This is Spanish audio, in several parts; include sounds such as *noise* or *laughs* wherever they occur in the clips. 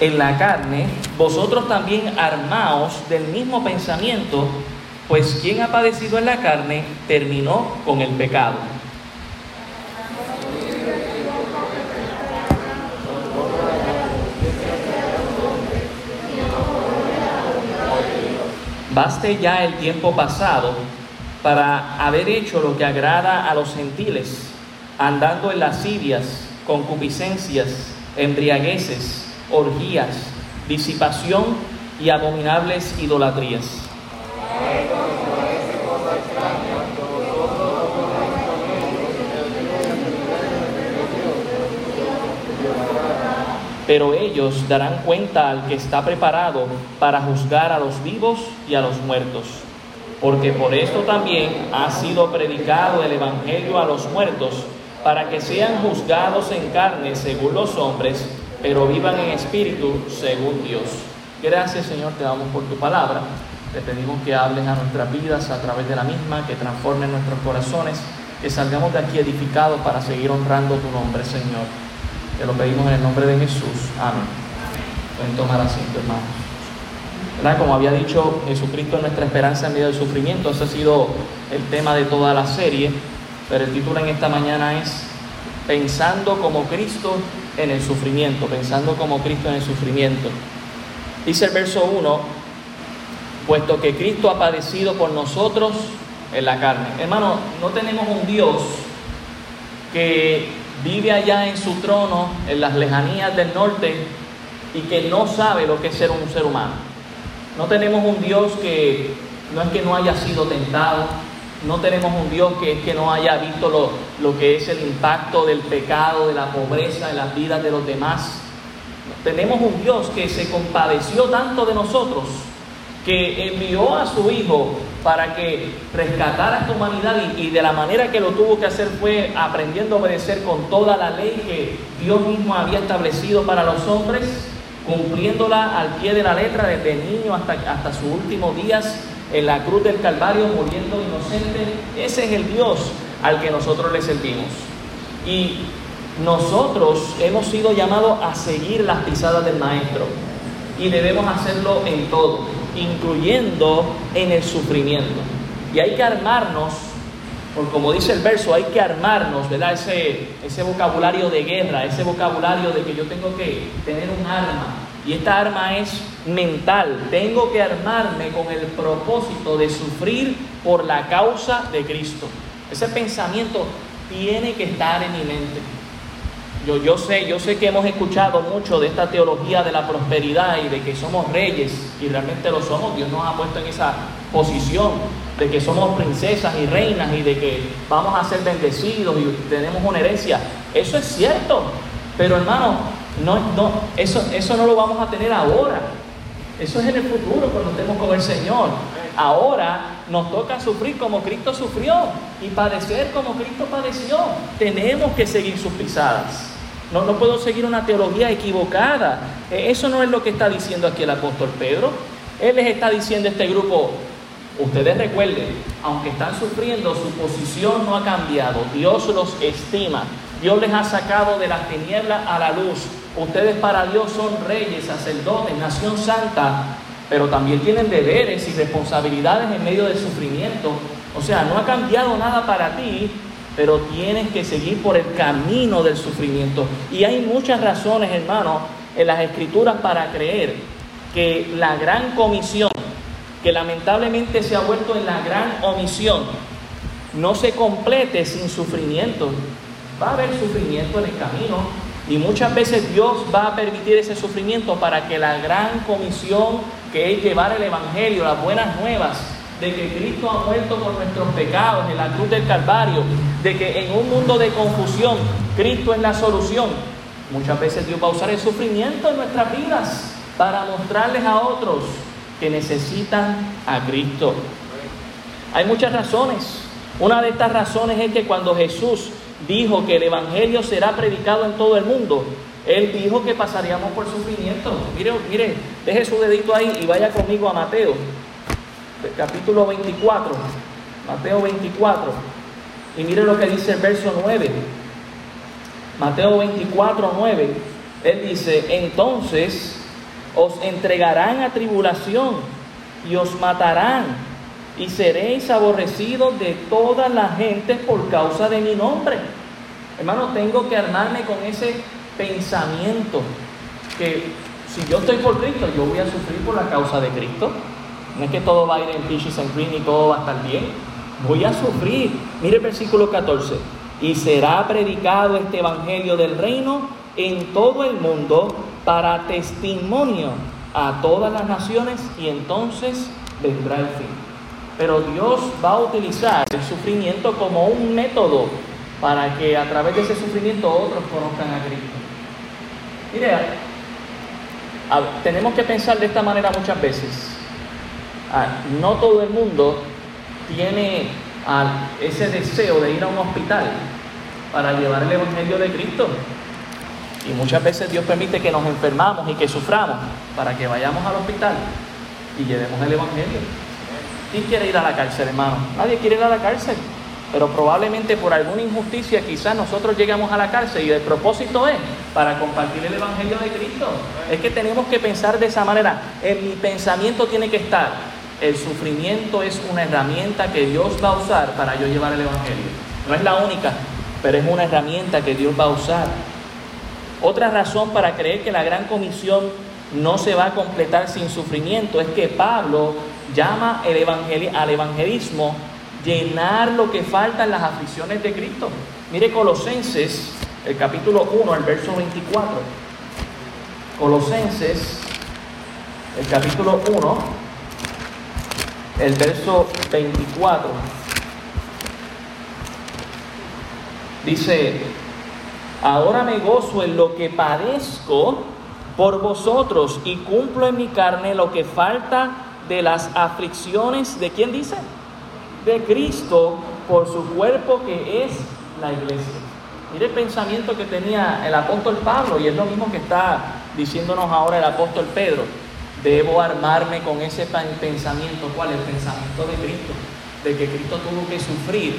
en la carne, vosotros también armaos del mismo pensamiento, pues quien ha padecido en la carne terminó con el pecado. Baste ya el tiempo pasado para haber hecho lo que agrada a los gentiles, andando en lascivias, concupiscencias, embriagueces, orgías, disipación y abominables idolatrías. Pero ellos darán cuenta al que está preparado para juzgar a los vivos y a los muertos. Porque por esto también ha sido predicado el Evangelio a los muertos, para que sean juzgados en carne según los hombres pero vivan en espíritu según Dios. Gracias Señor, te damos por tu palabra. Te pedimos que hables a nuestras vidas a través de la misma, que transformen nuestros corazones, que salgamos de aquí edificados para seguir honrando tu nombre, Señor. Te lo pedimos en el nombre de Jesús. Amén. Pueden tomar asiento, hermanos. Como había dicho, Jesucristo es nuestra esperanza en medio del sufrimiento. Ese ha sido el tema de toda la serie. Pero el título en esta mañana es Pensando como Cristo en el sufrimiento, pensando como Cristo en el sufrimiento. Dice el verso 1, puesto que Cristo ha padecido por nosotros en la carne. Hermano, no tenemos un Dios que vive allá en su trono, en las lejanías del norte, y que no sabe lo que es ser un ser humano. No tenemos un Dios que no es que no haya sido tentado, no tenemos un Dios que es que no haya visto lo, lo que es el impacto del pecado, de la pobreza en las vidas de los demás. Tenemos un Dios que se compadeció tanto de nosotros que envió a su Hijo para que rescatara esta humanidad y, y, de la manera que lo tuvo que hacer fue aprendiendo a obedecer con toda la ley que Dios mismo había establecido para los hombres, cumpliéndola al pie de la letra desde niño hasta, hasta sus últimos días en la cruz del Calvario muriendo inocente. Ese es el Dios al que nosotros le servimos. Y nosotros hemos sido llamados a seguir las pisadas del Maestro. Y debemos hacerlo en todo, incluyendo en el sufrimiento. Y hay que armarnos, por como dice el verso, hay que armarnos, ¿verdad? Ese, ese vocabulario de guerra, ese vocabulario de que yo tengo que tener un arma, y esta arma es mental. Tengo que armarme con el propósito de sufrir por la causa de Cristo. Ese pensamiento tiene que estar en mi mente. Yo, yo sé, yo sé que hemos escuchado mucho de esta teología de la prosperidad y de que somos reyes, y realmente lo somos. Dios nos ha puesto en esa posición de que somos princesas y reinas y de que vamos a ser bendecidos y tenemos una herencia. Eso es cierto, pero hermano, no, no, eso, eso no lo vamos a tener ahora. Eso es en el futuro cuando estemos con el Señor. Ahora nos toca sufrir como Cristo sufrió y padecer como Cristo padeció. Tenemos que seguir sus pisadas. No, no puedo seguir una teología equivocada. E, eso no es lo que está diciendo aquí el apóstol Pedro. Él les está diciendo a este grupo, ustedes recuerden, aunque están sufriendo, su posición no ha cambiado. Dios los estima. Dios les ha sacado de las tinieblas a la luz. Ustedes para Dios son reyes, sacerdotes, nación santa, pero también tienen deberes y responsabilidades en medio del sufrimiento. O sea, no ha cambiado nada para ti, pero tienes que seguir por el camino del sufrimiento. Y hay muchas razones, hermano, en las escrituras para creer que la gran comisión, que lamentablemente se ha vuelto en la gran omisión, no se complete sin sufrimiento. Va a haber sufrimiento en el camino y muchas veces Dios va a permitir ese sufrimiento para que la gran comisión que es llevar el Evangelio, las buenas nuevas de que Cristo ha muerto por nuestros pecados en la cruz del Calvario, de que en un mundo de confusión Cristo es la solución. Muchas veces Dios va a usar el sufrimiento en nuestras vidas para mostrarles a otros que necesitan a Cristo. Hay muchas razones. Una de estas razones es que cuando Jesús dijo que el Evangelio será predicado en todo el mundo, Él dijo que pasaríamos por sufrimiento. Mire, mire, deje su dedito ahí y vaya conmigo a Mateo, capítulo 24. Mateo 24. Y mire lo que dice el verso 9. Mateo 24, 9. Él dice, entonces os entregarán a tribulación y os matarán y seréis aborrecidos de toda la gente por causa de mi nombre. Hermano, tengo que armarme con ese pensamiento que si yo estoy por Cristo, yo voy a sufrir por la causa de Cristo. No es que todo va a ir en peaches and cream y todo va a estar bien. Voy a sufrir. Mire el versículo 14. Y será predicado este evangelio del reino en todo el mundo para testimonio a todas las naciones y entonces vendrá el fin. Pero Dios va a utilizar el sufrimiento como un método para que a través de ese sufrimiento otros conozcan a Cristo. Mire, tenemos que pensar de esta manera muchas veces. Ah, no todo el mundo tiene ah, ese deseo de ir a un hospital para llevar el Evangelio de Cristo. Y muchas veces Dios permite que nos enfermamos y que suframos para que vayamos al hospital y llevemos el Evangelio. ¿Quién quiere ir a la cárcel, hermano? Nadie quiere ir a la cárcel. Pero probablemente por alguna injusticia quizás nosotros llegamos a la cárcel y el propósito es para compartir el Evangelio de Cristo. Es que tenemos que pensar de esa manera. En mi pensamiento tiene que estar, el sufrimiento es una herramienta que Dios va a usar para yo llevar el Evangelio. No es la única, pero es una herramienta que Dios va a usar. Otra razón para creer que la gran comisión no se va a completar sin sufrimiento es que Pablo llama el al evangelismo llenar lo que falta en las aflicciones de Cristo. Mire Colosenses, el capítulo 1, el verso 24. Colosenses, el capítulo 1, el verso 24. Dice, ahora me gozo en lo que padezco por vosotros y cumplo en mi carne lo que falta de las aflicciones de quién dice? de Cristo por su cuerpo que es la iglesia. Mire el pensamiento que tenía el apóstol Pablo y es lo mismo que está diciéndonos ahora el apóstol Pedro. Debo armarme con ese pensamiento. ¿Cuál? El pensamiento de Cristo. De que Cristo tuvo que sufrir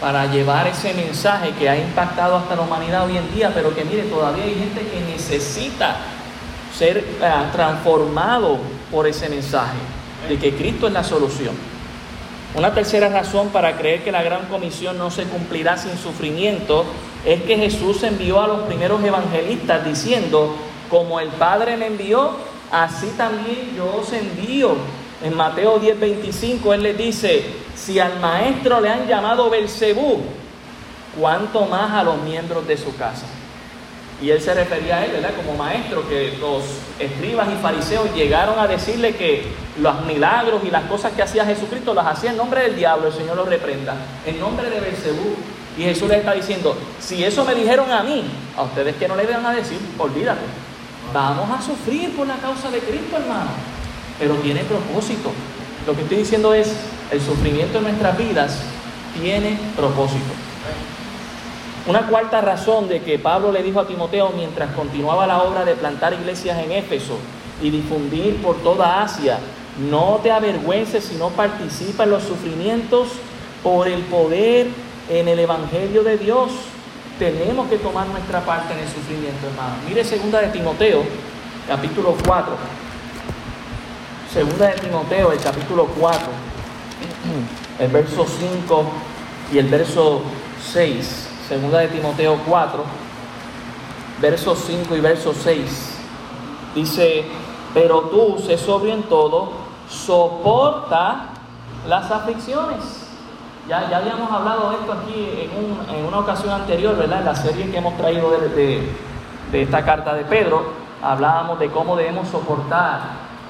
para llevar ese mensaje que ha impactado hasta la humanidad hoy en día, pero que mire, todavía hay gente que necesita ser eh, transformado por ese mensaje, de que Cristo es la solución. Una tercera razón para creer que la gran comisión no se cumplirá sin sufrimiento es que Jesús envió a los primeros evangelistas diciendo, como el Padre me envió, así también yo os envío. En Mateo 10:25 Él les dice, si al maestro le han llamado Belcebú, ¿cuánto más a los miembros de su casa? Y él se refería a él, ¿verdad? Como maestro, que los escribas y fariseos llegaron a decirle que los milagros y las cosas que hacía Jesucristo las hacía en nombre del diablo, el Señor los reprenda, en nombre de Belcebú. Y Jesús les está diciendo, si eso me dijeron a mí, a ustedes que no le van a decir, olvídate. Vamos a sufrir por la causa de Cristo, hermano. Pero tiene propósito. Lo que estoy diciendo es, el sufrimiento en nuestras vidas tiene propósito. Una cuarta razón de que Pablo le dijo a Timoteo mientras continuaba la obra de plantar iglesias en Éfeso y difundir por toda Asia, no te avergüences si no participa en los sufrimientos por el poder en el Evangelio de Dios. Tenemos que tomar nuestra parte en el sufrimiento, hermano. Mire segunda de Timoteo, capítulo 4. Segunda de Timoteo, el capítulo 4, el verso 5 y el verso 6. Segunda de Timoteo 4, versos 5 y verso 6. Dice, pero tú, sé sobrio en todo, soporta las aflicciones. Ya, ya habíamos hablado de esto aquí en, en, una ocasión anterior, ¿verdad? En la serie que hemos traído de, de esta carta de Pedro, hablábamos de cómo debemos soportar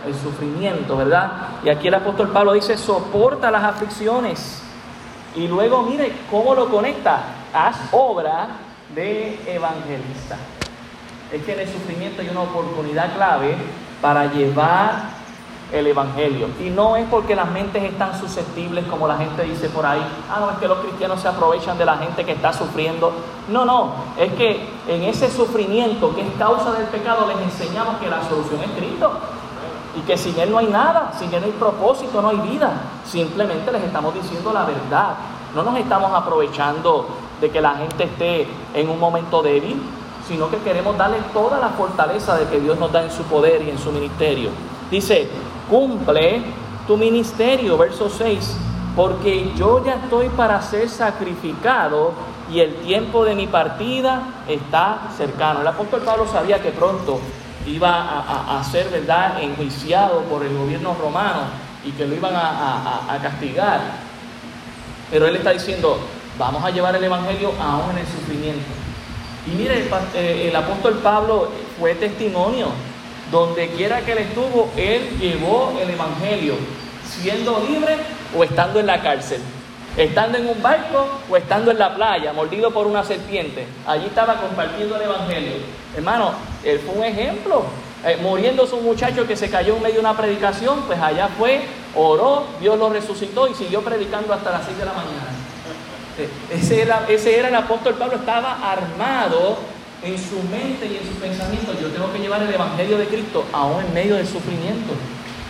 el sufrimiento, ¿verdad? Y aquí el apóstol Pablo dice, soporta las aflicciones. Y luego mire cómo lo conecta haz obra de evangelista. Es que en el sufrimiento hay una oportunidad clave para llevar el Evangelio. Y no es porque las mentes están susceptibles como la gente dice por ahí, ah, no, es que los cristianos se aprovechan de la gente que está sufriendo. No, no, es que en ese sufrimiento que es causa del pecado les enseñamos que la solución es Cristo. Y que sin Él no hay nada, sin Él no hay propósito, no hay vida. Simplemente les estamos diciendo la verdad. No nos estamos aprovechando de que la gente esté en un momento débil, sino que queremos darle toda la fortaleza de que Dios nos da en su poder y en su ministerio. Dice, cumple tu ministerio, verso 6, porque yo ya estoy para ser sacrificado y el tiempo de mi partida está cercano. El apóstol Pablo sabía que pronto iba a, ser, ¿verdad?, enjuiciado por el gobierno romano y que lo iban a, castigar. Pero él está diciendo, vamos a llevar el Evangelio aún en el sufrimiento. Y mire, eh, el, apóstol Pablo fue testimonio. Donde quiera que él estuvo, él llevó el Evangelio, siendo libre o estando en la cárcel, estando en un barco o estando en la playa, mordido por una serpiente. Allí estaba compartiendo el Evangelio. Hermano, él fue un ejemplo. Eh, muriendo su muchacho que se cayó en medio de una predicación, pues allá fue, oró, Dios lo resucitó y siguió predicando hasta las 6 de la mañana. Ese era, ese era el apóstol Pablo, estaba armado en su mente y en su pensamiento. Yo tengo que llevar el Evangelio de Cristo aún en medio del sufrimiento.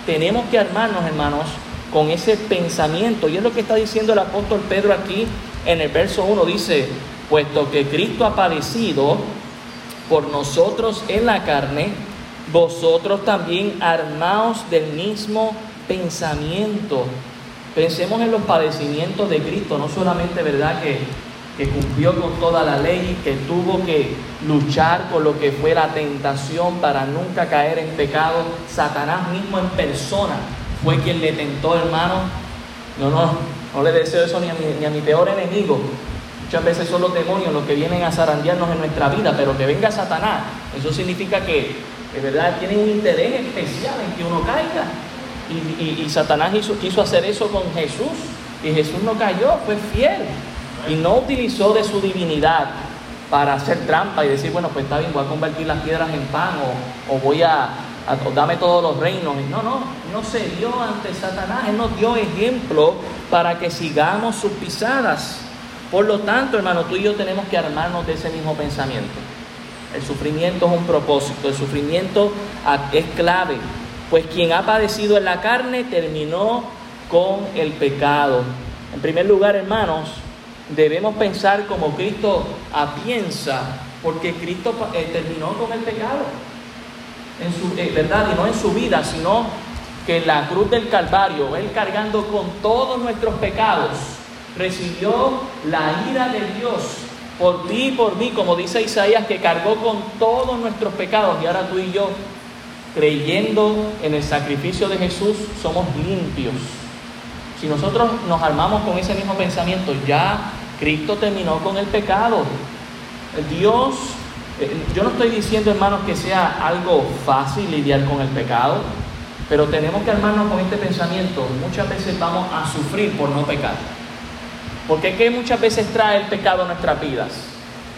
Tenemos que armarnos, hermanos, con ese pensamiento. Y es lo que está diciendo el apóstol Pedro aquí en el verso 1. Dice, puesto que Cristo ha padecido por nosotros en la carne, vosotros también armaos del mismo pensamiento. Pensemos en los padecimientos de Cristo, no solamente, ¿verdad?, que, que cumplió con toda la ley, que tuvo que luchar con lo que fue la tentación para nunca caer en pecado. Satanás mismo en persona fue quien le tentó, hermano. No, no, no le deseo eso ni a mi, peor enemigo. Muchas veces son los demonios los que vienen a zarandearnos en nuestra vida, pero que venga Satanás, eso significa que, de verdad, tiene un interés especial en que uno caiga. Y, Satanás quiso hacer eso con Jesús y Jesús no cayó, fue fiel y no utilizó de su divinidad para hacer trampa y decir, bueno, pues está bien, voy a convertir las piedras en pan o, voy a, dame todos los reinos. No, no, no se dio ante Satanás, Él nos dio ejemplo para que sigamos sus pisadas. Por lo tanto, hermano, tú y yo tenemos que armarnos de ese mismo pensamiento. El sufrimiento es un propósito, el sufrimiento es clave pues quien ha padecido en la carne terminó con el pecado. En primer lugar, hermanos, debemos pensar como Cristo piensa, porque Cristo eh, terminó con el pecado, en su, eh, ¿verdad? Y no en su vida, sino que en la cruz del Calvario, Él cargando con todos nuestros pecados, recibió la ira de Dios por ti y por mí, como dice Isaías, que cargó con todos nuestros pecados, y ahora tú y yo creyendo en el sacrificio de Jesús, somos limpios. Si nosotros nos armamos con ese mismo pensamiento, ya Cristo terminó con el pecado. Dios, eh, yo no estoy diciendo hermanos que sea algo fácil lidiar con el pecado, pero tenemos que armarnos con este pensamiento. Muchas veces vamos a sufrir por no pecar. Porque ¿qué muchas veces trae el pecado a nuestras vidas?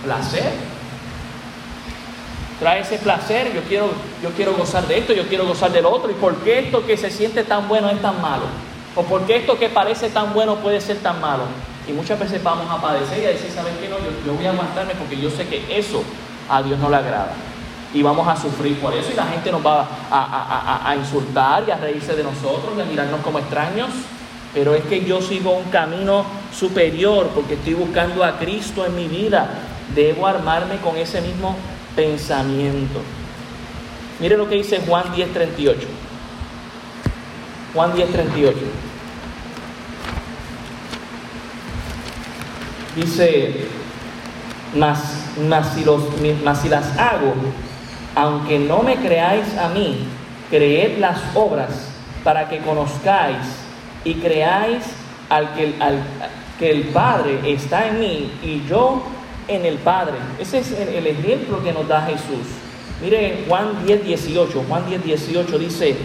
Placer trae ese placer, yo quiero, yo quiero gozar de esto, yo quiero gozar de lo otro, y por qué esto que se siente tan bueno es tan malo, o por qué esto que parece tan bueno puede ser tan malo. Y muchas veces vamos a padecer y a decir, ¿saben qué? No, yo, voy a aguantarme porque yo sé que eso a Dios no le agrada. Y vamos a sufrir por eso y la gente nos va a, a insultar y a reírse de nosotros y a mirarnos como extraños. Pero es que yo sigo un camino superior porque estoy buscando a Cristo en mi vida. Debo armarme con ese mismo pensamiento. Mire lo que dice Juan 10:38. Juan 10:38. Dice, mas, si los, si las hago, aunque no me creáis a mí, creed las obras para que conozcáis y creáis al que, al, que el Padre está en mí y yo en el Padre. Ese es el, ejemplo que nos da Jesús. Mire Juan 10, 18. Juan 10, 18 dice,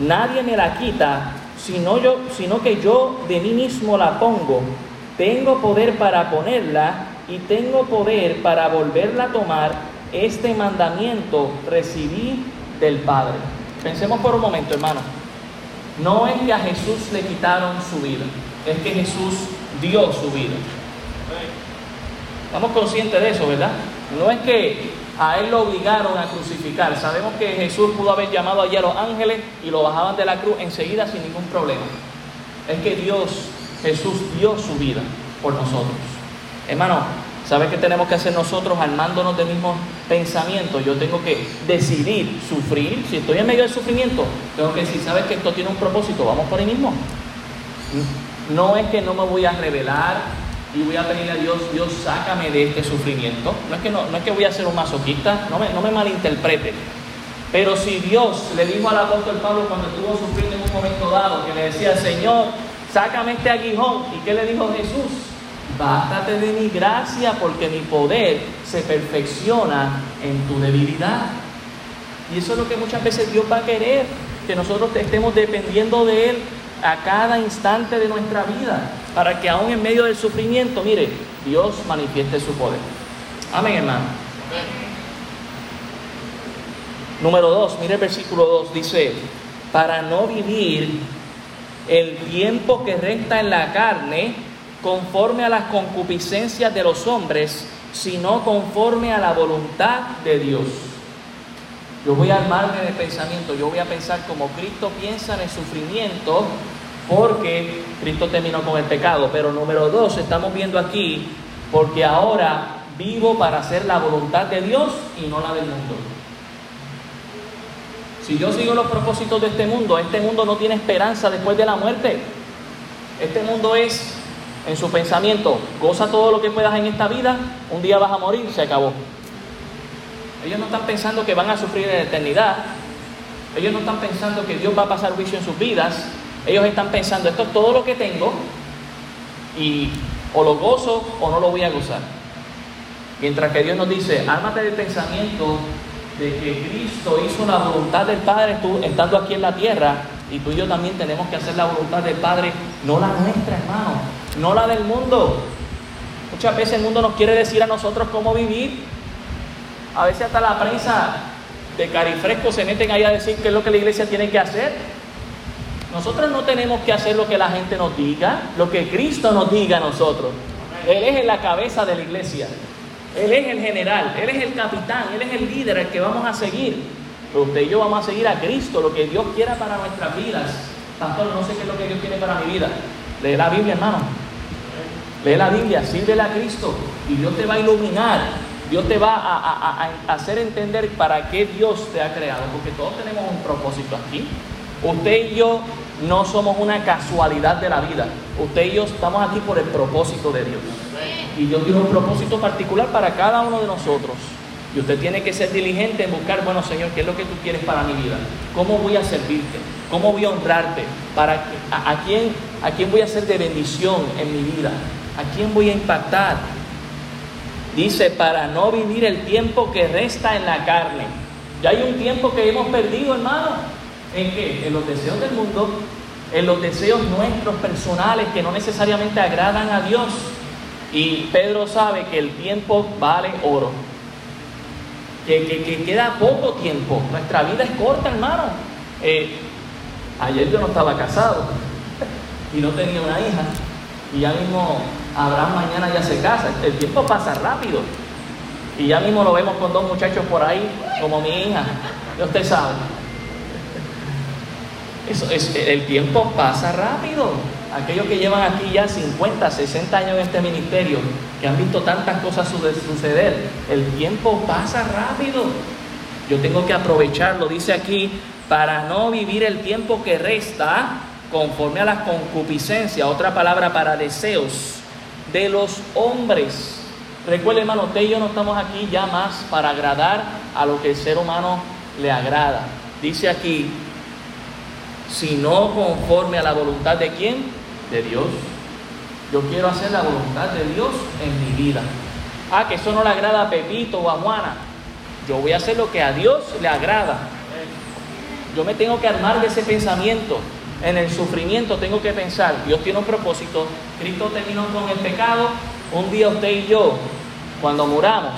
nadie me la quita, sino, yo, sino que yo de mí mismo la pongo. Tengo poder para ponerla y tengo poder para volverla a tomar. Este mandamiento recibí del Padre. Pensemos por un momento, hermano. No es que a Jesús le quitaron su vida, es que Jesús dio su vida. Estamos conscientes de eso, ¿verdad? No es que a él lo obligaron a crucificar. Sabemos que Jesús pudo haber llamado allí a los ángeles y lo bajaban de la cruz enseguida sin ningún problema. Es que Dios, Jesús dio su vida por nosotros. Hermano, ¿Sabes qué tenemos que hacer nosotros armándonos de mismos pensamientos? Yo tengo que decidir sufrir. Si estoy en medio del sufrimiento, tengo que decir, ¿sabes que esto tiene un propósito? Vamos por ahí mismo. No es que no me voy a revelar y voy a pedirle a Dios, Dios, sácame de este sufrimiento. No es que, no, no es que voy a ser un masoquista, no me, no me malinterprete. Pero si Dios le dijo al apóstol Pablo cuando estuvo sufriendo en un momento dado, que le decía, Señor, sácame este aguijón, ¿y qué le dijo Jesús? Bástate de mi gracia porque mi poder se perfecciona en tu debilidad. Y eso es lo que muchas veces Dios va a querer, que nosotros estemos dependiendo de Él a cada instante de nuestra vida, para que aún en medio del sufrimiento, mire, Dios manifieste su poder. Amén, hermano. Número 2, mire el versículo 2, dice, para no vivir el tiempo que resta en la carne, conforme a las concupiscencias de los hombres, sino conforme a la voluntad de Dios. Yo voy a armarme de pensamiento, yo voy a pensar como Cristo piensa en el sufrimiento, porque Cristo terminó con el pecado. Pero número dos, estamos viendo aquí, porque ahora vivo para hacer la voluntad de Dios y no la del mundo. Si yo sigo los propósitos de este mundo, este mundo no tiene esperanza después de la muerte. Este mundo es en su pensamiento, goza todo lo que puedas en esta vida, un día vas a morir, se acabó. Ellos no están pensando que van a sufrir en la eternidad. Ellos no están pensando que Dios va a pasar juicio en sus vidas. Ellos están pensando, esto es todo lo que tengo y o lo gozo o no lo voy a gozar. Mientras que Dios nos dice, ármate del pensamiento de que Cristo hizo la voluntad del Padre tú, estando aquí en la tierra y tú y yo también tenemos que hacer la voluntad del Padre, no la nuestra, hermano no la del mundo. Muchas veces el mundo nos quiere decir a nosotros cómo vivir. A veces hasta la prensa de carifresco se meten ahí a decir qué es lo que la iglesia tiene que hacer. Nosotros no tenemos que hacer lo que la gente nos diga, lo que Cristo nos diga a nosotros. Él es la cabeza de la iglesia. Él es el general, Él es el capitán, Él es el líder, el que vamos a seguir. Usted y yo vamos a seguir a Cristo, lo que Dios quiera para nuestras vidas. Pastor, no sé qué es lo que Dios tiene para mi vida. Lee la Biblia, hermano. Lee la Biblia, sírvele a Cristo y Dios te va a iluminar. Dios te va a, hacer entender para qué Dios te ha creado, porque todos tenemos un propósito aquí. Usted y yo no somos una casualidad de la vida. Usted y yo estamos aquí por el propósito de Dios. Y Dios tiene un propósito particular para cada uno de nosotros. Y usted tiene que ser diligente en buscar, bueno Señor, ¿qué es lo que tú quieres para mi vida? ¿Cómo voy a servirte? ¿Cómo voy a honrarte? ¿Para a, a, quién, ¿A quién voy a ser de bendición en mi vida? ¿A quién voy a impactar? Dice, para no vivir el tiempo que resta en la carne. Ya hay un tiempo que hemos perdido, hermano. ¿En qué? En los deseos del mundo, en los deseos nuestros personales que no necesariamente agradan a Dios. Y Pedro sabe que el tiempo vale oro. Que, queda poco tiempo. Nuestra vida es corta, hermano. Eh, ayer yo no estaba casado *laughs* y no tenía una hija. Y ya mismo Abraham mañana ya se casa. El tiempo pasa rápido. Y ya mismo lo vemos con dos muchachos por ahí, como mi hija. Y usted sabe. Eso es, el tiempo pasa rápido. Aquellos que llevan aquí ya 50, 60 años en este ministerio, que han visto tantas cosas suceder, el tiempo pasa rápido. Yo tengo que aprovecharlo, dice aquí, para no vivir el tiempo que resta conforme a la concupiscencia, otra palabra para deseos de los hombres. Recuerde, hermano, usted y yo no estamos aquí ya más para agradar a lo que el ser humano le agrada. Dice aquí, sino conforme a la voluntad de quién? De Dios. Yo quiero hacer la voluntad de Dios en mi vida. Ah, que eso no le agrada a Pepito o a Juana. Yo voy a hacer lo que a Dios le agrada. Yo me tengo que armar de ese pensamiento en el sufrimiento tengo que pensar, Dios tiene un propósito, Cristo terminó con el pecado, un día usted y yo, cuando muramos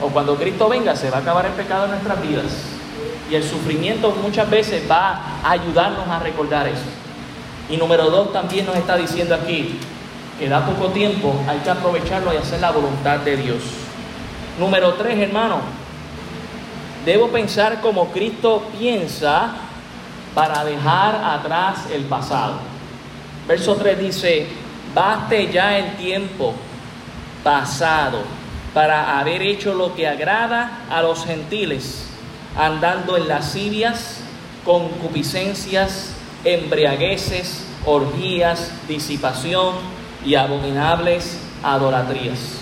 o cuando Cristo venga, se va a acabar el pecado en nuestras vidas. Y el sufrimiento muchas veces va a ayudarnos a recordar eso. Y número dos también nos está diciendo aquí que da poco tiempo, hay que aprovecharlo y hacer la voluntad de Dios. Número tres, hermano, debo pensar como Cristo piensa para dejar atrás el pasado. Verso 3 dice, baste ya el tiempo pasado para haber hecho lo que agrada a los gentiles, andando en lascivias, concupiscencias, embriagueces, orgías, disipación y abominables adoratrías.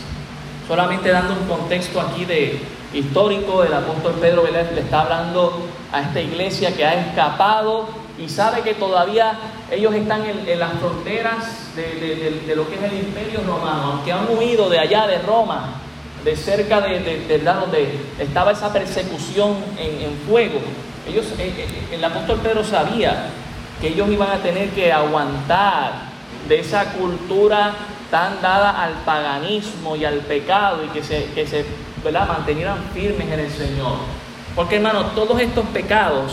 Solamente dando un contexto aquí de histórico, el apóstol Pedro Vélez le está hablando a esta iglesia que ha escapado y sabe que todavía ellos están en, las fronteras de, lo que es el imperio romano, aunque han huido de allá de Roma, de cerca de, del lado donde estaba esa persecución en, fuego. Ellos, eh, eh, el apóstol Pedro sabía que ellos iban a tener que aguantar de esa cultura tan dada al paganismo y al pecado y que se, que se firmes en el Señor. Porque hermano, todos estos pecados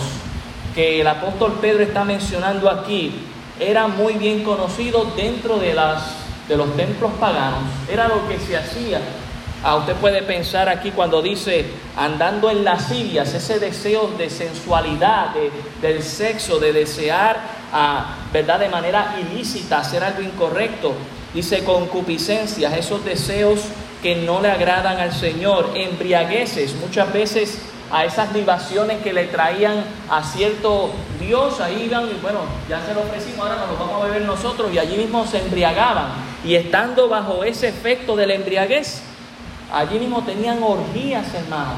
que el apóstol Pedro está mencionando aquí eran muy bien conocidos dentro de, las, de los templos paganos. Era lo que se hacía. Ah, usted puede pensar aquí cuando dice andando en las lascivias, ese deseo de sensualidad, del sexo, de desear, ah, ¿verdad? De manera ilícita, hacer algo incorrecto. Dice concupiscencias, esos deseos que no le agradan al Señor, embriagueces, muchas veces a esas libaciones que le traían a cierto Dios, ahí iban y bueno, ya se lo ofrecimos, ahora nos lo vamos a beber nosotros y allí mismo se embriagaban. Y estando bajo ese efecto de la embriaguez, allí mismo tenían orgías, hermanos,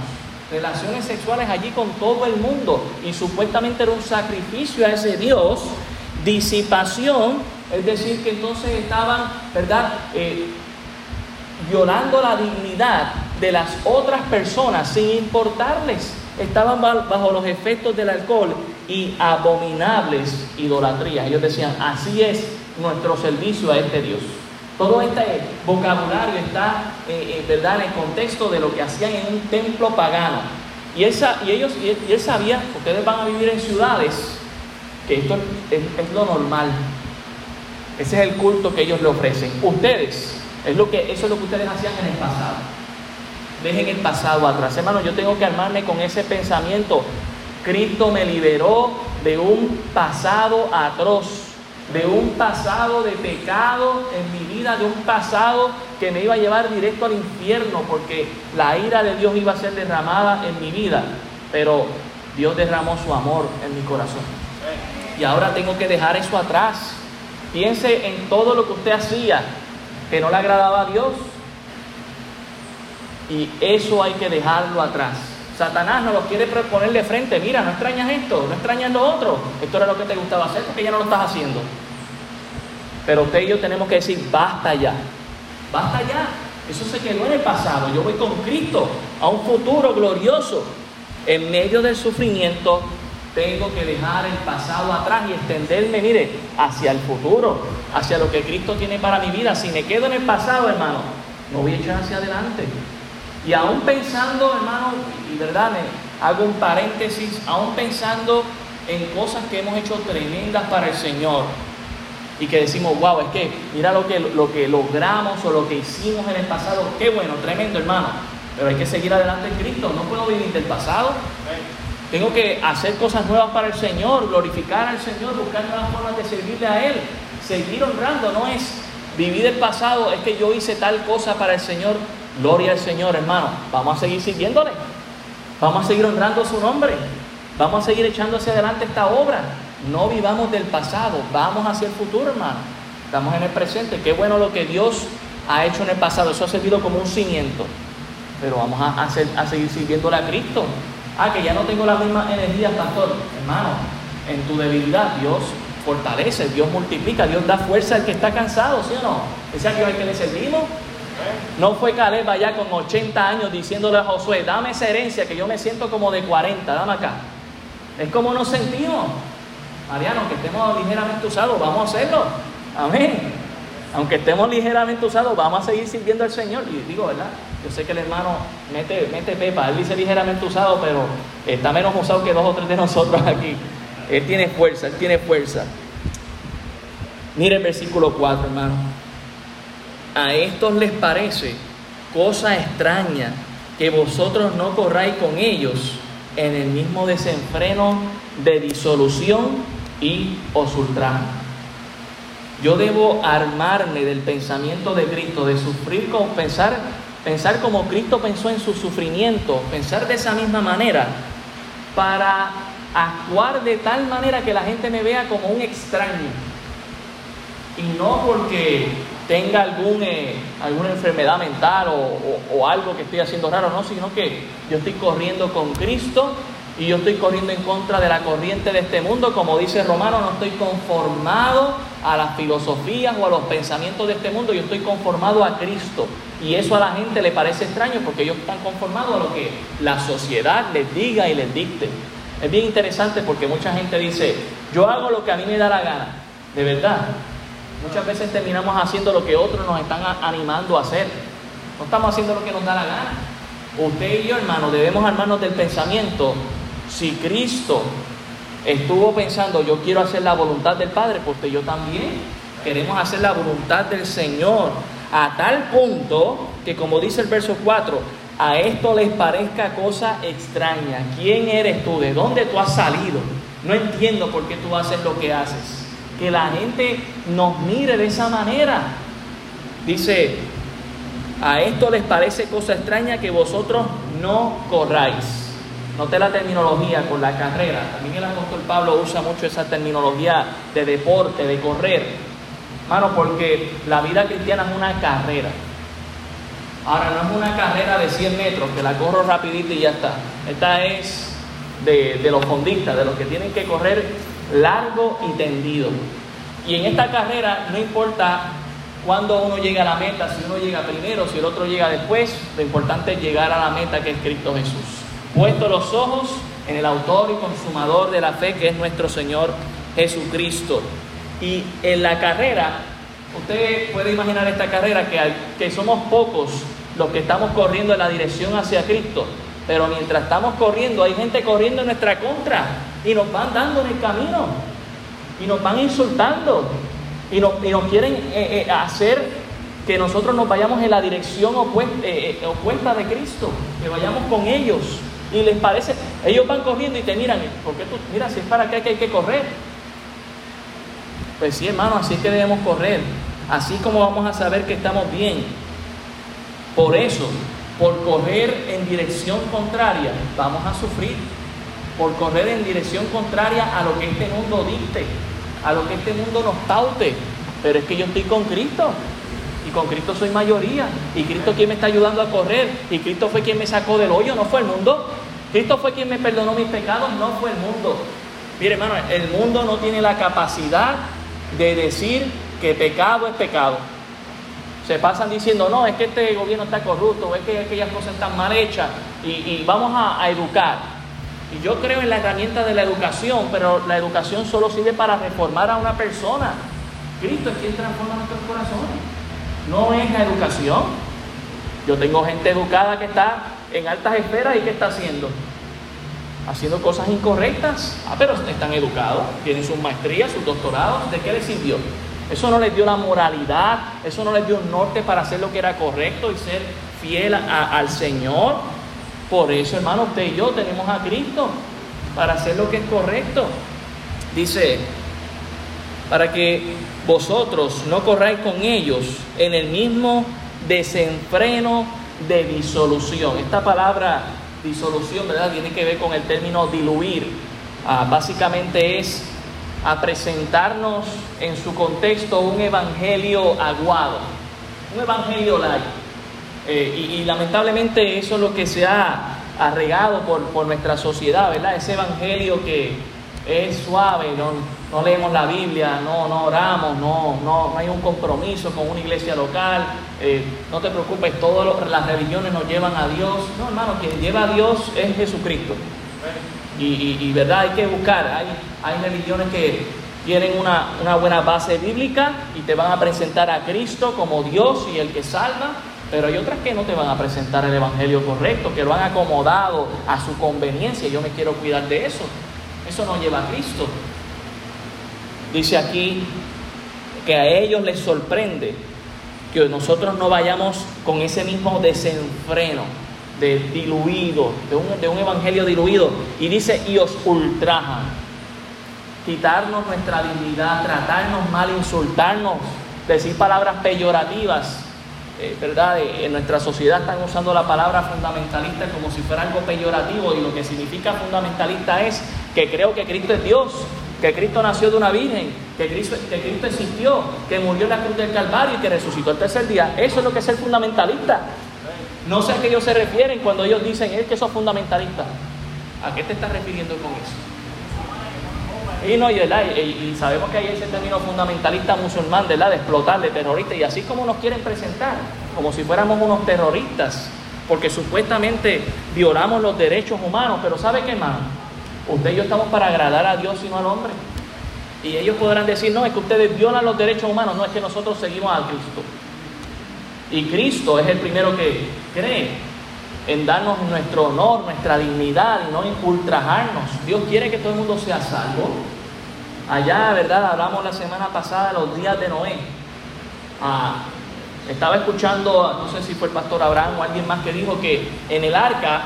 relaciones sexuales allí con todo el mundo y supuestamente era un sacrificio a ese Dios, disipación, es decir, que entonces estaban, ¿verdad? Eh, violando la dignidad de las otras personas sin importarles. Estaban bajo los efectos del alcohol y abominables idolatrías. Ellos decían, así es nuestro servicio a este Dios. Todo este vocabulario está, eh, eh, ¿verdad?, en el contexto de lo que hacían en un templo pagano. Y, esa, y ellos, y él, sabía, ustedes van a vivir en ciudades, que esto es, es lo normal. Ese es el culto que ellos le ofrecen. Ustedes, es lo que, eso es lo que ustedes hacían en el pasado. Dejen el pasado atrás. Hermano, yo tengo que armarme con ese pensamiento. Cristo me liberó de un pasado atroz, de un pasado de pecado en mi vida, de un pasado que me iba a llevar directo al infierno, porque la ira de Dios iba a ser derramada en mi vida. Pero Dios derramó su amor en mi corazón. Y ahora tengo que dejar eso atrás. Piense en todo lo que usted hacía que no le agradaba a Dios. Y eso hay que dejarlo atrás. Satanás no lo quiere poner de frente. Mira, no extrañas esto, no extrañas lo otro. Esto era lo que te gustaba hacer porque ya no lo estás haciendo. Pero usted y yo tenemos que decir, basta ya. Basta ya. Eso se quedó en el pasado. Yo voy con Cristo a un futuro glorioso. En medio del sufrimiento tengo que dejar el pasado atrás y extenderme, mire, hacia el futuro, hacia lo que Cristo tiene para mi vida. Si me quedo en el pasado, hermano, no voy a echar hacia adelante. Y aún pensando, hermano, y verdad, me hago un paréntesis, aún pensando en cosas que hemos hecho tremendas para el Señor y que decimos, wow, es que mira lo que, lo que logramos o lo que hicimos en el pasado, qué bueno, tremendo, hermano. Pero hay que seguir adelante en Cristo, no puedo vivir del pasado. Tengo que hacer cosas nuevas para el Señor, glorificar al Señor, buscar nuevas formas de servirle a Él, seguir honrando. No es vivir el pasado, es que yo hice tal cosa para el Señor. Gloria al Señor, hermano. Vamos a seguir sirviéndole. Vamos a seguir honrando su nombre. Vamos a seguir echando hacia adelante esta obra. No vivamos del pasado, vamos hacia el futuro, hermano. Estamos en el presente. Qué bueno lo que Dios ha hecho en el pasado. Eso ha servido como un cimiento. Pero vamos a, seguir sirviéndole a Cristo. Ah, que ya no tengo la misma energía, pastor. Hermano, en tu debilidad Dios fortalece, Dios multiplica, Dios da fuerza al que está cansado, ¿sí o no? Ese aquel al que le servimos. No fue Caleb allá con 80 años diciéndole a Josué, dame esa herencia que yo me siento como de 40, dame acá. Es como nos sentimos. Mariano, que estemos ligeramente usados, vamos a hacerlo. Amén. Aunque estemos ligeramente usados, vamos a seguir sirviendo al Señor. Y digo, ¿verdad? Yo sé que el hermano mete, mete pepa, él dice ligeramente usado, pero está menos usado que dos o tres de nosotros aquí. Él tiene fuerza, él tiene fuerza. Mire el versículo 4, hermano. A estos les parece cosa extraña que vosotros no corráis con ellos en el mismo desenfreno de disolución y os Yo debo armarme del pensamiento de Cristo, de sufrir con pensar pensar como Cristo pensó en su sufrimiento, pensar de esa misma manera, para actuar de tal manera que la gente me vea como un extraño. Y no porque tenga algún, eh, alguna enfermedad mental o, o algo que estoy haciendo raro, no, sino que yo estoy corriendo con Cristo y yo estoy corriendo en contra de la corriente de este mundo, como dice Romano, no estoy conformado a las filosofías o a los pensamientos de este mundo, yo estoy conformado a Cristo. Y eso a la gente le parece extraño porque ellos están conformados a lo que la sociedad les diga y les dicte. Es bien interesante porque mucha gente dice, yo hago lo que a mí me da la gana, de verdad. Muchas veces terminamos haciendo lo que otros nos están animando a hacer. No estamos haciendo lo que nos da la gana. Usted y yo, hermano, debemos armarnos del pensamiento si Cristo estuvo pensando, yo quiero hacer la voluntad del Padre, porque yo también queremos hacer la voluntad del Señor, a tal punto que como dice el verso 4, a esto les parezca cosa extraña. ¿Quién eres tú? ¿De dónde tú has salido? No entiendo por qué tú haces lo que haces. Que la gente nos mire de esa manera. Dice, a esto les parece cosa extraña que vosotros no corráis. Noté la terminología con la carrera. También el apóstol Pablo usa mucho esa terminología de deporte, de correr. Mano, porque la vida cristiana es una carrera. Ahora, no es una carrera de 100 metros, que la corro rapidito y ya está. Esta es de, de los fondistas, de los que tienen que correr largo y tendido. Y en esta carrera no importa cuándo uno llega a la meta, si uno llega primero, si el otro llega después, lo importante es llegar a la meta que es Cristo Jesús puesto los ojos en el autor y consumador de la fe que es nuestro Señor Jesucristo. Y en la carrera, usted puede imaginar esta carrera que, que somos pocos los que estamos corriendo en la dirección hacia Cristo, pero mientras estamos corriendo hay gente corriendo en nuestra contra y nos van dando en el camino y nos van insultando y nos, y nos quieren eh, eh, hacer que nosotros nos vayamos en la dirección opuesta, eh, opuesta de Cristo, que vayamos con ellos. Y les parece, ellos van corriendo y te miran, ¿por qué tú? Mira, si es para acá que hay que correr. Pues sí, hermano, así es que debemos correr. Así como vamos a saber que estamos bien. Por eso, por correr en dirección contraria, vamos a sufrir. Por correr en dirección contraria a lo que este mundo dicte, a lo que este mundo nos paute. Pero es que yo estoy con Cristo y con Cristo soy mayoría. Y Cristo quien me está ayudando a correr. Y Cristo fue quien me sacó del hoyo, no fue el mundo. Cristo fue quien me perdonó mis pecados, no fue el mundo. Mire, hermano, el mundo no tiene la capacidad de decir que pecado es pecado. Se pasan diciendo, no, es que este gobierno está corrupto, es que aquellas cosas están mal hechas y, vamos a, a educar. Y yo creo en la herramienta de la educación, pero la educación solo sirve para reformar a una persona. Cristo es quien transforma nuestros corazones no es la educación. Yo tengo gente educada que está en altas esferas y ¿qué está haciendo? Haciendo cosas incorrectas. Ah, pero están educados, tienen sus maestrías, sus doctorados. ¿De qué les sirvió? Eso no les dio la moralidad, eso no les dio un norte para hacer lo que era correcto y ser fiel al Señor. Por eso, hermano, usted y yo tenemos a Cristo para hacer lo que es correcto. Dice, para que vosotros no corráis con ellos en el mismo desenfreno de disolución. Esta palabra disolución, ¿verdad? Tiene que ver con el término diluir. Ah, básicamente es a presentarnos en su contexto un evangelio aguado, un evangelio light. Eh, y, lamentablemente eso es lo que se ha arregado por, por nuestra sociedad, ¿verdad? Ese evangelio que es suave, no, no leemos la Biblia, no, no oramos, no, no, no hay un compromiso con una iglesia local, eh, no te preocupes, todas las religiones nos llevan a Dios. No, hermano, quien lleva a Dios es Jesucristo. Y, verdad, hay que buscar, hay, hay religiones que tienen una, una buena base bíblica y te van a presentar a Cristo como Dios y el que salva, pero hay otras que no te van a presentar el Evangelio correcto, que lo han acomodado a su conveniencia. Yo me quiero cuidar de eso. Eso no lleva a Cristo. Dice aquí que a ellos les sorprende que nosotros no vayamos con ese mismo desenfreno, de diluido, de un, de un evangelio diluido. Y dice, y os ultrajan. Quitarnos nuestra dignidad, tratarnos mal, insultarnos, decir palabras peyorativas. Eh, ¿verdad? Eh, en nuestra sociedad están usando la palabra fundamentalista como si fuera algo peyorativo y lo que significa fundamentalista es que creo que Cristo es Dios, que Cristo nació de una virgen, que Cristo, que Cristo existió, que murió en la cruz del Calvario y que resucitó el tercer día. Eso es lo que es el fundamentalista. No sé a qué ellos se refieren cuando ellos dicen es que sos fundamentalista. ¿A qué te estás refiriendo con eso? Y, no, y, y, sabemos que hay ese término fundamentalista musulmán, ¿verdad? De explotar, de terrorista, y así como nos quieren presentar, como si fuéramos unos terroristas, porque supuestamente violamos los derechos humanos, pero ¿sabe qué más? Usted y yo estamos para agradar a Dios y no al hombre. Y ellos podrán decir, no, es que ustedes violan los derechos humanos, no es que nosotros seguimos a Cristo. Y Cristo es el primero que cree en darnos nuestro honor, nuestra dignidad y no ultrajarnos. Dios quiere que todo el mundo sea salvo. Allá, ¿verdad? Hablamos la semana pasada los días de Noé. Ah, estaba escuchando, no sé si fue el pastor Abraham o alguien más que dijo que en el arca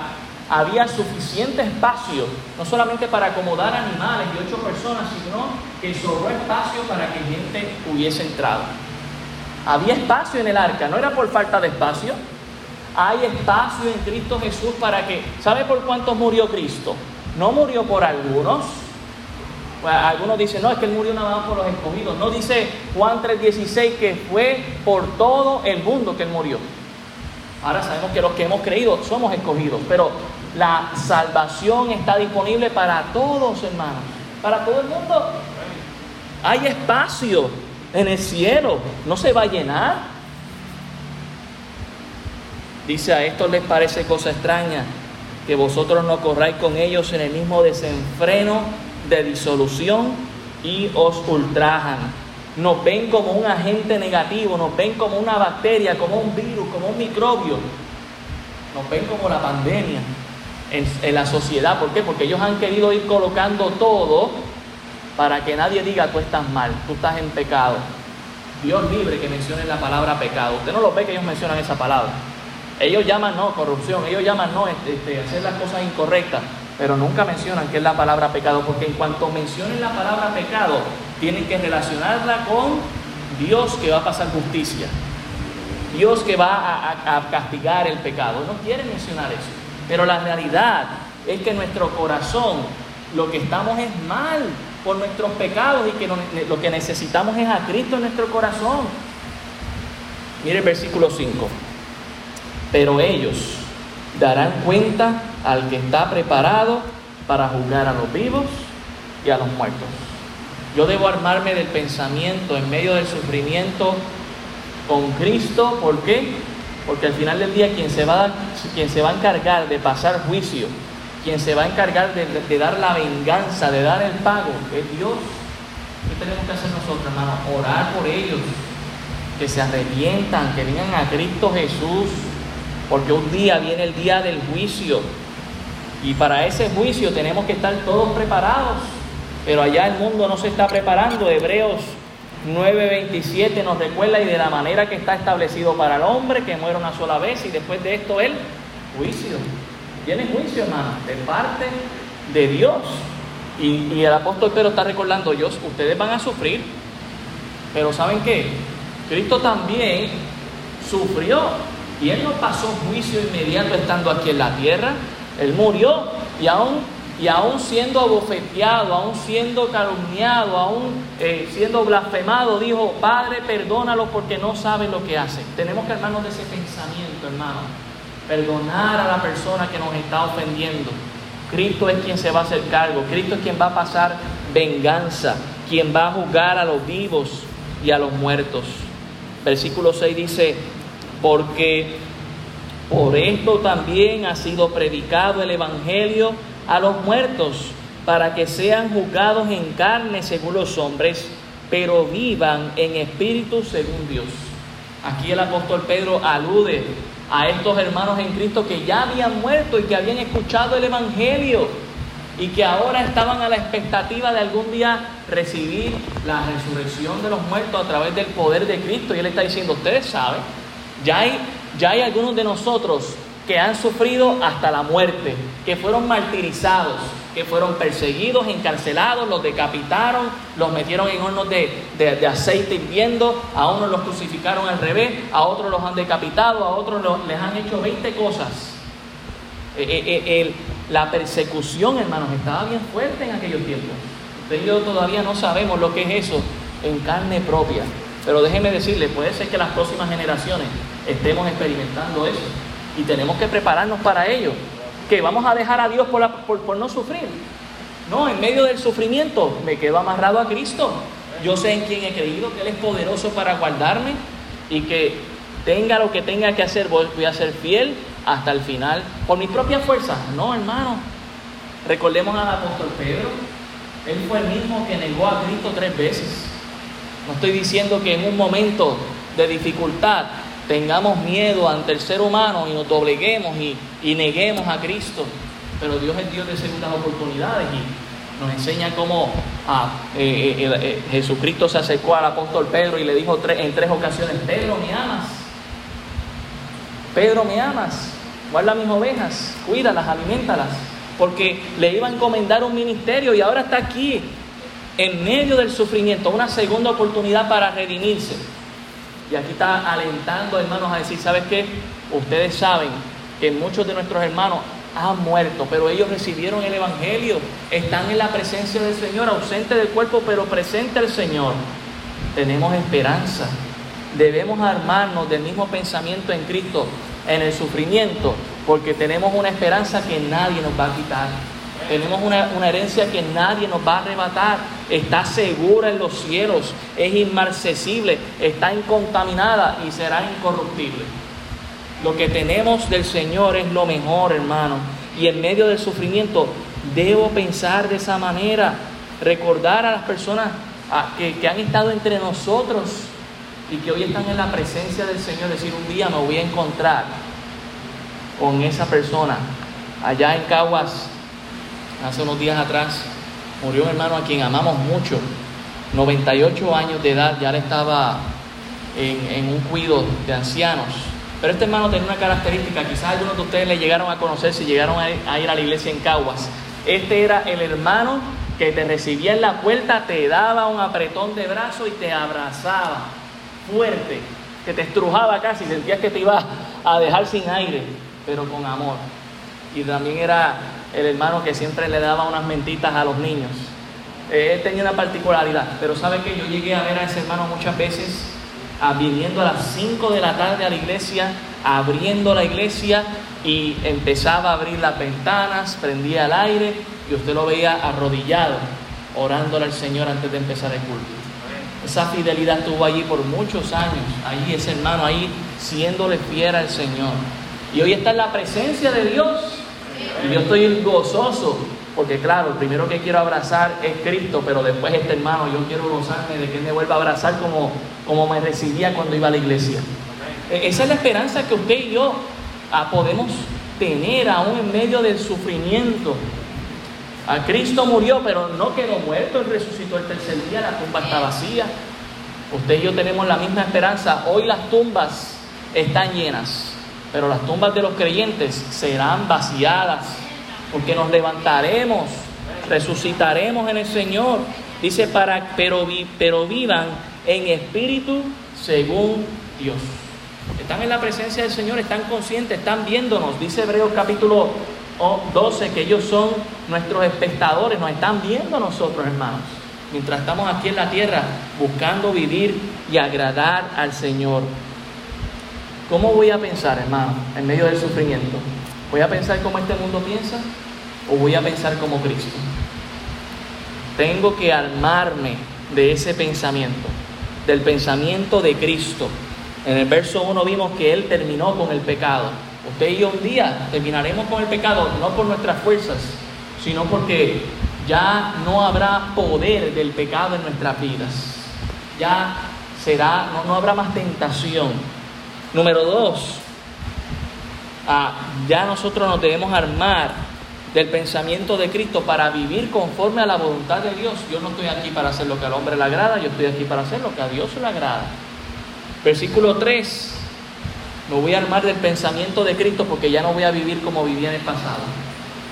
había suficiente espacio, no solamente para acomodar animales de ocho personas, sino que sobró espacio para que gente hubiese entrado. Había espacio en el arca, no era por falta de espacio. Hay espacio en Cristo Jesús para que, ¿sabe por cuántos murió Cristo? No murió por algunos. Pues, algunos dicen, no, es que él murió nada más por los escogidos. No dice Juan 3:16 que fue por todo el mundo que él murió. Ahora sabemos que los que hemos creído somos escogidos, pero la salvación está disponible para todos, hermanos. Para todo el mundo. Hay espacio en el cielo. No se va a llenar. Dice, a esto les parece cosa extraña que vosotros no corráis con ellos en el mismo desenfreno de disolución y os ultrajan. Nos ven como un agente negativo, nos ven como una bacteria, como un virus, como un microbio. Nos ven como la pandemia en, la sociedad. ¿Por qué? Porque ellos han querido ir colocando todo para que nadie diga tú estás mal, tú estás en pecado. Dios libre que mencionen la palabra pecado. Usted no lo ve que ellos mencionan esa palabra. Ellos llaman no corrupción, ellos llaman no este, este, hacer las cosas incorrectas, pero nunca mencionan que es la palabra pecado, porque en cuanto mencionen la palabra pecado, tienen que relacionarla con Dios que va a pasar justicia, Dios que va a castigar el pecado. No quieren mencionar eso. Pero la realidad es que nuestro corazón, lo que estamos es mal por nuestros pecados y que lo que necesitamos es a Cristo en nuestro corazón. Mire el versículo 5. Pero ellos darán cuenta al que está preparado para juzgar a los vivos y a los muertos. Yo debo armarme del pensamiento en medio del sufrimiento con Cristo. ¿Por qué? Porque al final del día quien se va a, quien se va a encargar de pasar juicio, quien se va a encargar de, dar la venganza, de dar el pago, es Dios. ¿Qué tenemos que hacer nosotros, hermanos? Orar por ellos, que se arrepientan, que vengan a Cristo Jesús, porque un día viene el día del juicio. Y para ese juicio tenemos que estar todos preparados. Pero allá el mundo no se está preparando. Hebreos 9:27 nos recuerda y de la manera que está establecido para el hombre, que muere una sola vez y después de esto el juicio. Tiene juicio, hermano, de parte de Dios. Y, el apóstol Pedro está recordando, Dios, ustedes van a sufrir, pero ¿saben qué? Cristo también sufrió y él no pasó juicio inmediato estando aquí en la tierra. Él murió y aún y aún siendo abofeteado, aún siendo calumniado, aún eh, siendo blasfemado, dijo, Padre, perdónalo porque no saben lo que hacen. Tenemos que armarnos de ese pensamiento, hermano. Perdonar a la persona que nos está ofendiendo. Cristo es quien se va a hacer cargo. Cristo es quien va a pasar venganza, quien va a juzgar a los vivos y a los muertos. Versículo 6 dice, porque por esto también ha sido predicado el Evangelio a los muertos para que sean juzgados en carne según los hombres, pero vivan en espíritu según Dios. Aquí el apóstol Pedro alude a estos hermanos en Cristo que ya habían muerto y que habían escuchado el Evangelio y que ahora estaban a la expectativa de algún día recibir la resurrección de los muertos a través del poder de Cristo. Y él está diciendo, ustedes saben, ya hay, ya hay algunos de nosotros que han sufrido hasta la muerte, que fueron martirizados, que fueron perseguidos, encarcelados, los decapitaron, los metieron en hornos de, aceite hirviendo, a unos los crucificaron al revés, a otros los han decapitado, a otros les han hecho 20 cosas. Eh, eh, eh, la persecución, hermanos, estaba bien fuerte en aquellos tiempos. Usted y todavía no sabemos lo que es eso en carne propia. Pero déjeme decirle, puede ser que las próximas generaciones estemos experimentando eso y tenemos que prepararnos para ello. Que vamos a dejar a Dios por, por, no sufrir. No, en medio del sufrimiento me quedo amarrado a Cristo. Yo sé en quién he creído, que Él es poderoso para guardarme y que tenga lo que tenga que hacer, voy a ser fiel hasta el final. Por mi propia fuerza. No, hermano. Recordemos al apóstol Pedro. Él fue el mismo que negó a Cristo tres veces. No estoy diciendo que en un momento de dificultad tengamos miedo ante el ser humano y nos dobleguemos y, neguemos a Cristo. Pero Dios es Dios de segundas oportunidades y nos enseña cómo ah, eh, eh, eh, Jesucristo se acercó al apóstol Pedro y le dijo en tres ocasiones, Pedro, ¿me amas? Pedro, ¿me amas? Guarda mis ovejas, cuídalas, alimentalas. Porque le iba a encomendar un ministerio y ahora está aquí, en medio del sufrimiento, una segunda oportunidad para redimirse. Y aquí está alentando hermanos a decir, ¿sabes qué? Ustedes saben que muchos de nuestros hermanos han muerto, pero ellos recibieron el Evangelio, están en la presencia del Señor, ausente del cuerpo, pero presente el Señor. Tenemos esperanza. Debemos armarnos del mismo pensamiento en Cristo en el sufrimiento, porque tenemos una esperanza que nadie nos va a quitar. Tenemos una, una, herencia que nadie nos va a arrebatar. Está segura en los cielos, es inmarcesible, está incontaminada y será incorruptible. Lo que tenemos del Señor es lo mejor, hermano. Y en medio del sufrimiento debo pensar de esa manera, recordar a las personas que, que han estado entre nosotros y que hoy están en la presencia del Señor, decir, un día me voy a encontrar con esa persona. Allá en Caguas, hace unos días atrás, murió un hermano a quien amamos mucho, 98 años de edad, ya le estaba en, un cuido de ancianos. Pero este hermano tenía una característica, quizás algunos de ustedes le llegaron a conocer si llegaron a ir a la iglesia en Caguas. Este era el hermano que te recibía en la puerta, te daba un apretón de brazo y te abrazaba fuerte, que te estrujaba casi, sentías que te iba a dejar sin aire, pero con amor. Y también era el hermano que siempre le daba unas mentitas a los niños. Él tenía una particularidad, pero sabe que yo llegué a ver a ese hermano muchas veces viniendo a las 5 de la tarde a la iglesia, abriendo la iglesia y empezaba a abrir las ventanas, prendía el aire y usted lo veía arrodillado, orándole al Señor antes de empezar el culto. Esa fidelidad estuvo allí por muchos años, ahí ese hermano, ahí siéndole fiel al Señor. Y hoy está en la presencia de Dios. Y yo estoy gozoso, porque claro, primero que quiero abrazar es Cristo, pero después este hermano, yo quiero gozarme de que me vuelva a abrazar como, como me recibía cuando iba a la iglesia. E, esa es la esperanza que usted y yo ah, podemos tener aún en medio del sufrimiento. A Cristo murió, pero no quedó muerto, Él resucitó el tercer día, la tumba está vacía. Usted y yo tenemos la misma esperanza. Hoy las tumbas están llenas, pero las tumbas de los creyentes serán vaciadas, porque nos levantaremos, resucitaremos en el Señor. Dice, para, pero, pero vivan en espíritu según Dios. Están en la presencia del Señor, están conscientes, están viéndonos. Dice Hebreos capítulo 12 que ellos son nuestros espectadores, nos están viendo nosotros, hermanos, mientras estamos aquí en la tierra buscando vivir y agradar al Señor. ¿Cómo voy a pensar, hermano, en medio del sufrimiento? ¿Voy a pensar como este mundo piensa o voy a pensar como Cristo? Tengo que armarme de ese pensamiento, del pensamiento de Cristo. En el verso 1 vimos que Él terminó con el pecado Usted y yo un día terminaremos con el pecado, no por nuestras fuerzas, sino porque ya no habrá poder del pecado en nuestras vidas. Ya será, no, habrá más tentación. Número dos, ya nosotros nos debemos armar del pensamiento de Cristo para vivir conforme a la voluntad de Dios. Yo no estoy aquí para hacer lo que al hombre le agrada, yo estoy aquí para hacer lo que a Dios le agrada. Versículo 3. Me voy a armar del pensamiento de Cristo porque ya no voy a vivir como vivía en el pasado.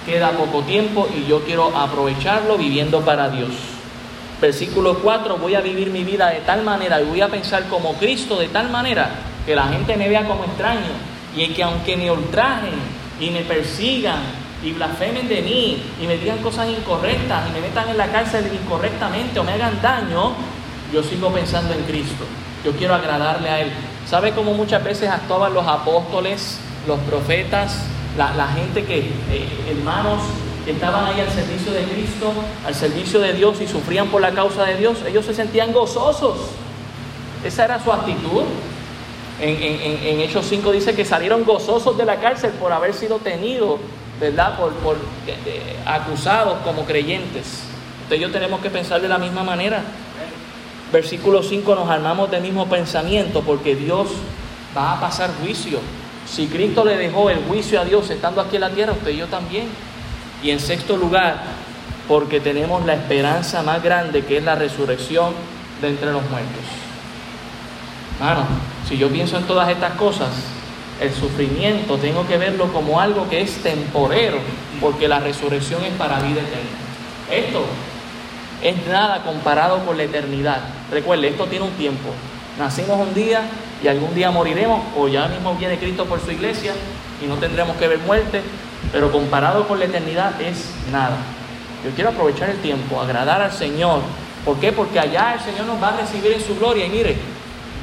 queda poco tiempo y yo quiero aprovecharlo viviendo para Dios. Versículo 4, voy a vivir mi vida de tal manera y voy a pensar como Cristo de tal manera que la gente me vea como extraño y que aunque me ultrajen y me persigan y blasfemen de mí y me digan cosas incorrectas y me metan en la cárcel incorrectamente o me hagan daño, yo sigo pensando en Cristo. Yo quiero agradarle a Él. ¿Sabe cómo muchas veces actuaban los apóstoles, los profetas, la, gente que, eh, hermanos, que estaban ahí al servicio de Cristo, al servicio de Dios y sufrían por la causa de Dios? Ellos se sentían gozosos. Esa era su actitud. En, Hechos 5 dice que salieron gozosos de la cárcel por haber sido tenidos, ¿verdad? Por, por acusados como creyentes. Entonces yo tenemos que pensar de la misma manera. Versículo 5 nos armamos del mismo pensamiento porque Dios va a pasar juicio. Si Cristo le dejó el juicio a Dios estando aquí en la tierra, usted y yo también. Y en sexto lugar, porque tenemos la esperanza más grande que es la resurrección de entre los muertos. Hermano, si yo pienso en todas estas cosas, el sufrimiento tengo que verlo como algo que es temporero, porque la resurrección es para vida eterna. Esto es nada comparado con la eternidad. Recuerde, esto tiene un tiempo. Nacimos un día y algún día moriremos, o ya mismo viene Cristo por su iglesia y no tendremos que ver muerte, pero comparado con la eternidad es nada. Yo quiero aprovechar el tiempo, agradar al Señor. ¿Por qué? Porque allá el Señor nos va a recibir en su gloria y mire,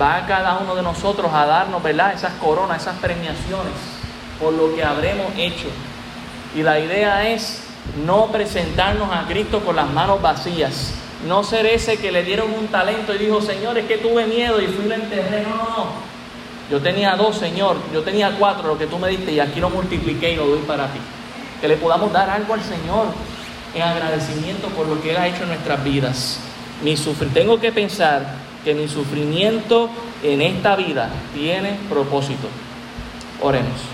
va a cada uno de nosotros a darnos, ¿verdad? Esas coronas, esas premiaciones por lo que habremos hecho. Y la idea es no presentarnos a Cristo con las manos vacías. No ser ese que le dieron un talento y dijo, Señor, es que tuve miedo y fui y lo enterré. No, no, no. Yo tenía dos, Señor. Yo tenía cuatro, lo que tú me diste, y aquí lo multipliqué y lo doy para ti. Que le podamos dar algo al Señor en agradecimiento por lo que Él ha hecho en nuestras vidas. Mi Tengo que pensar que mi sufrimiento en esta vida tiene propósito. Oremos.